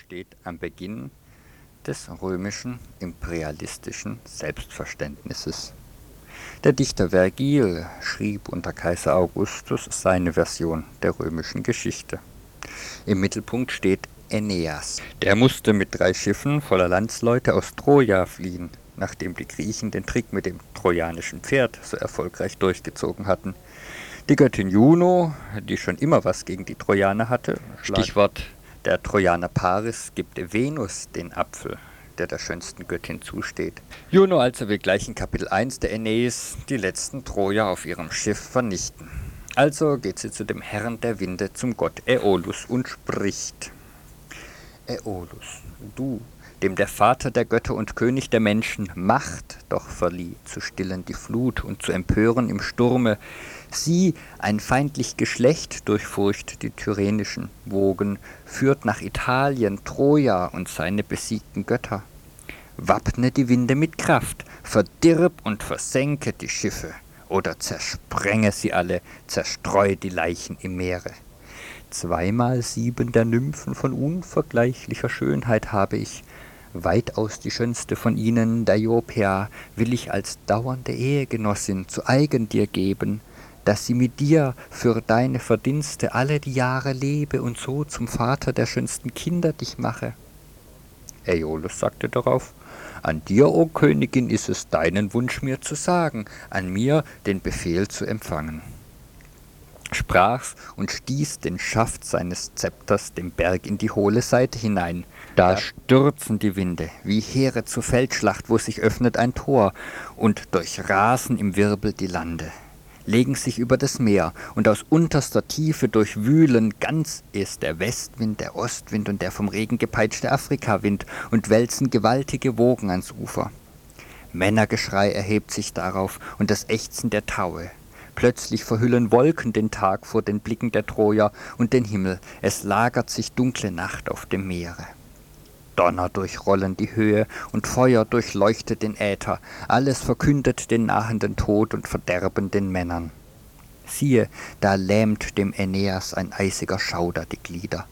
steht am Beginn des römischen imperialistischen Selbstverständnisses. Der Dichter Vergil schrieb unter Kaiser Augustus seine Version der römischen Geschichte. Im Mittelpunkt steht Aeneas. Der musste mit drei Schiffen voller Landsleute aus Troja fliehen, nachdem die Griechen den Trick mit dem trojanischen Pferd so erfolgreich durchgezogen hatten. Die Göttin Juno, die schon immer was gegen die Trojaner hatte, Stichwort der Trojaner Paris, gibt Venus den Apfel, der der schönsten Göttin zusteht. Juno also will gleich in Kapitel 1 der Aeneis die letzten Troja auf ihrem Schiff vernichten. Also geht sie zu dem Herrn der Winde, zum Gott Äolus, und spricht. Äolus, du, dem der Vater der Götter und König der Menschen Macht doch verlieh, zu stillen die Flut und zu empören im Sturme, sie, ein feindlich Geschlecht, durchfurcht die tyrrhenischen Wogen, führt nach Italien Troja und seine besiegten Götter. Wappne die Winde mit Kraft, verdirb und versenke die Schiffe, oder zersprenge sie alle, zerstreu die Leichen im Meere. Zweimal sieben der Nymphen von unvergleichlicher Schönheit habe ich, weitaus die schönste von ihnen, Deiopea, will ich als dauernde Ehegenossin zu eigen dir geben, dass sie mit dir für deine Verdienste alle die Jahre lebe und so zum Vater der schönsten Kinder dich mache. Aeolus sagte darauf, an dir, o Königin, ist es deinen Wunsch mir zu sagen, an mir den Befehl zu empfangen sprach's und stieß den Schaft seines Zepters dem Berg in die hohle Seite hinein. Da stürzen die Winde, wie Heere zur Feldschlacht, wo sich öffnet ein Tor, und durchrasen im Wirbel die Lande, legen sich über das Meer, und aus unterster Tiefe durchwühlen ganz ist der Westwind, der Ostwind und der vom Regen gepeitschte Afrikawind und wälzen gewaltige Wogen ans Ufer. Männergeschrei erhebt sich darauf und das Ächzen der Taue, Plötzlich verhüllen Wolken den Tag vor den Blicken der Troja und den Himmel, es lagert sich dunkle Nacht auf dem Meere. Donner durchrollen die Höhe und Feuer durchleuchtet den Äther, alles verkündet den nahenden Tod und Verderben den Männern. Siehe, da lähmt dem Aeneas ein eisiger Schauder die Glieder.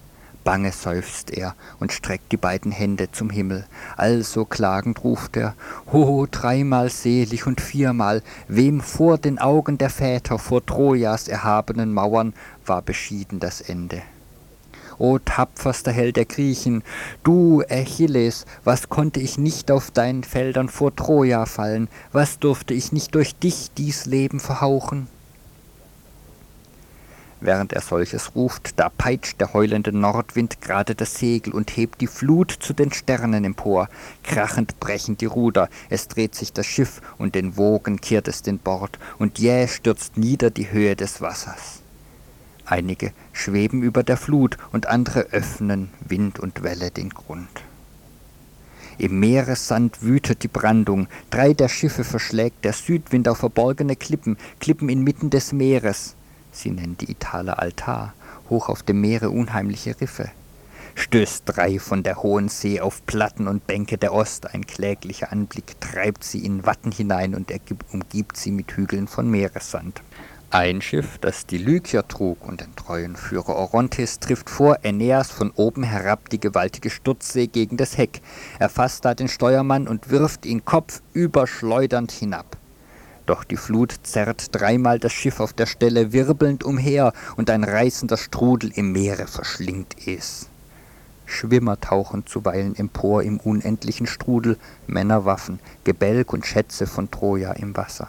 Bange seufzt er und streckt die beiden Hände zum Himmel. Also klagend ruft er, Ho, dreimal selig und viermal, wem vor den Augen der Väter, vor Trojas erhabenen Mauern, war beschieden das Ende. O tapferster Held der Griechen, du Achilles, was konnte ich nicht auf deinen Feldern vor Troja fallen, was durfte ich nicht durch dich dies Leben verhauchen? Während er solches ruft, da peitscht der heulende Nordwind gerade das Segel und hebt die Flut zu den Sternen empor. Krachend brechen die Ruder, es dreht sich das Schiff und den Wogen kehrt es den Bord und jäh stürzt nieder die Höhe des Wassers. Einige schweben über der Flut und andere öffnen Wind und Welle den Grund. Im Meeressand wütet die Brandung, drei der Schiffe verschlägt der Südwind auf verborgene Klippen, Klippen inmitten des Meeres sie nennen die Italer Altar, hoch auf dem Meere unheimliche Riffe. Stößt drei von der hohen See auf Platten und Bänke der Ost, ein kläglicher Anblick treibt sie in Watten hinein und umgibt sie mit Hügeln von Meeressand. Ein Schiff, das die Lykier trug und den treuen Führer Orontes, trifft vor Aeneas von oben herab die gewaltige Sturzsee gegen das Heck. Er fasst da den Steuermann und wirft ihn kopfüberschleudernd hinab. Doch die Flut zerrt dreimal das Schiff auf der Stelle wirbelnd umher und ein reißender Strudel im Meere verschlingt es. Schwimmer tauchen zuweilen empor im unendlichen Strudel, Männerwaffen, Gebälk und Schätze von Troja im Wasser.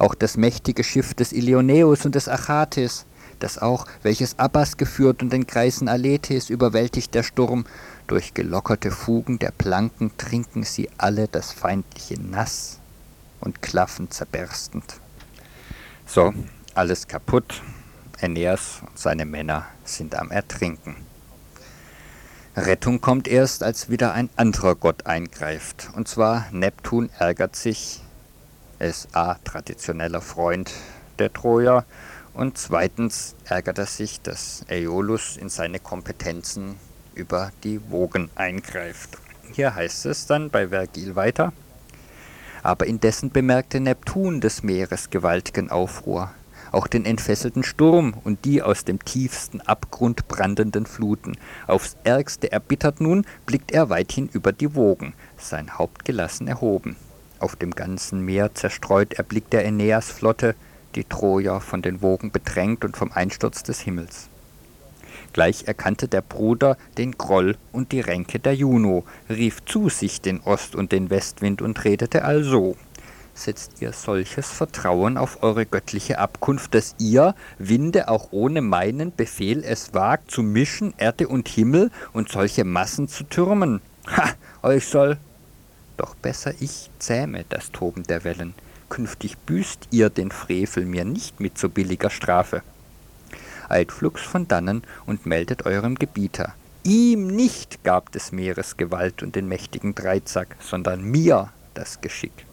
Auch das mächtige Schiff des Ilioneus und des Achates, das auch, welches Abbas geführt und den Kreisen Aletes überwältigt der Sturm, durch gelockerte Fugen der Planken trinken sie alle das feindliche Nass und Klaffen zerberstend. So, alles kaputt. Aeneas und seine Männer sind am Ertrinken. Rettung kommt erst, als wieder ein anderer Gott eingreift. Und zwar Neptun ärgert sich, er ist A, traditioneller Freund der Troja, und zweitens ärgert er sich, dass Aeolus in seine Kompetenzen über die Wogen eingreift. Hier heißt es dann bei Vergil weiter, aber indessen bemerkte Neptun des Meeres gewaltigen Aufruhr. auch den entfesselten Sturm und die aus dem tiefsten Abgrund brandenden Fluten. Aufs Ärgste erbittert nun, blickt er weithin über die Wogen, sein Haupt gelassen erhoben. Auf dem ganzen Meer zerstreut erblickt er Aeneas Flotte, die Troja von den Wogen bedrängt und vom Einsturz des Himmels. Gleich erkannte der Bruder den Groll und die Ränke der Juno, rief zu sich den Ost- und den Westwind und redete also setzt ihr solches Vertrauen auf eure göttliche Abkunft, dass ihr, Winde, auch ohne meinen Befehl es wagt, zu mischen Erde und Himmel und solche Massen zu türmen? Ha, euch soll. Doch besser ich zähme das Toben der Wellen. Künftig büßt ihr den Frevel mir nicht mit so billiger Strafe. Eilt flugs von dannen und meldet eurem Gebieter. Ihm nicht gab des Meeres Gewalt und den mächtigen Dreizack, sondern mir das Geschick.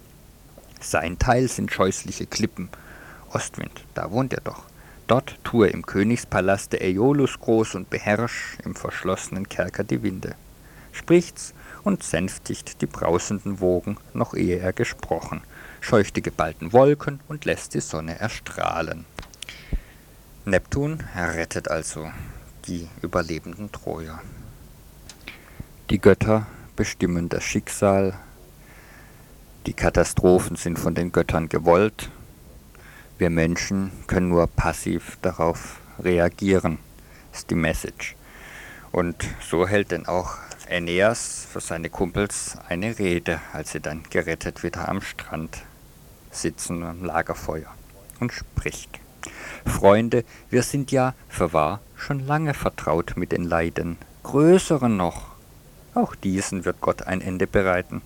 Sein Teil sind scheußliche Klippen. Ostwind, da wohnt er doch. Dort tue im Königspalast der Aeolus groß und beherrsch im verschlossenen Kerker die Winde. Spricht's und sänftigt die brausenden Wogen, noch ehe er gesprochen, scheucht die geballten Wolken und lässt die Sonne erstrahlen. Neptun rettet also die überlebenden Trojer. Die Götter bestimmen das Schicksal die Katastrophen sind von den Göttern gewollt. Wir Menschen können nur passiv darauf reagieren, ist die Message. Und so hält denn auch Aeneas für seine Kumpels eine Rede, als sie dann gerettet wieder am Strand sitzen am Lagerfeuer und spricht. Freunde, wir sind ja, für wahr, schon lange vertraut mit den Leiden, größeren noch. Auch diesen wird Gott ein Ende bereiten.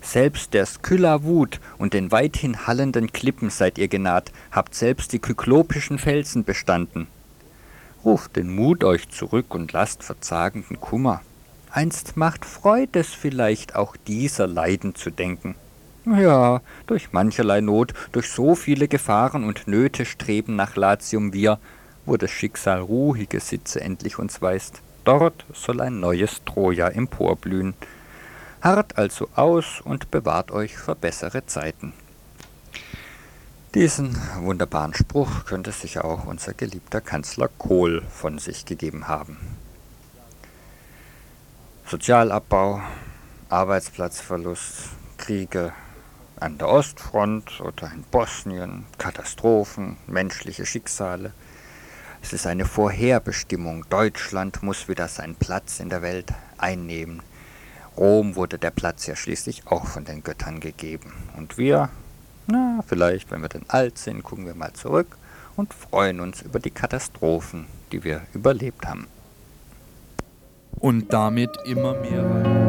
Selbst der Skylla Wut und den weithin hallenden Klippen seid ihr genaht, habt selbst die kyklopischen Felsen bestanden. Ruft den Mut euch zurück und lasst verzagenden Kummer. Einst macht Freud es vielleicht auch dieser Leiden zu denken. Ja, durch mancherlei Not, durch so viele Gefahren und Nöte streben nach Latium wir, wo das Schicksal ruhige Sitze endlich uns weist. Dort soll ein neues Troja emporblühen, Hart also aus und bewahrt euch für bessere Zeiten. Diesen wunderbaren Spruch könnte sich auch unser geliebter Kanzler Kohl von sich gegeben haben. Sozialabbau, Arbeitsplatzverlust, Kriege an der Ostfront oder in Bosnien, Katastrophen, menschliche Schicksale. Es ist eine Vorherbestimmung. Deutschland muss wieder seinen Platz in der Welt einnehmen. Rom wurde der Platz ja schließlich auch von den Göttern gegeben. Und wir, na, vielleicht, wenn wir dann alt sind, gucken wir mal zurück und freuen uns über die Katastrophen, die wir überlebt haben. Und damit immer mehr.